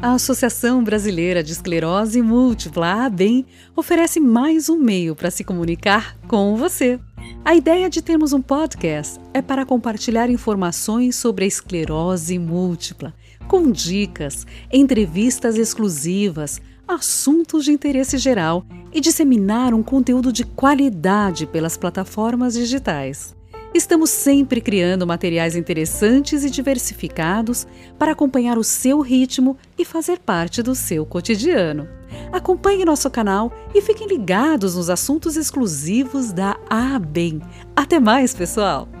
A Associação Brasileira de Esclerose Múltipla, ABEM, oferece mais um meio para se comunicar com você. A ideia de termos um podcast é para compartilhar informações sobre a esclerose múltipla, com dicas, entrevistas exclusivas, assuntos de interesse geral e disseminar um conteúdo de qualidade pelas plataformas digitais. Estamos sempre criando materiais interessantes e diversificados para acompanhar o seu ritmo e fazer parte do seu cotidiano. Acompanhe nosso canal e fiquem ligados nos assuntos exclusivos da ABEM. Até mais, pessoal!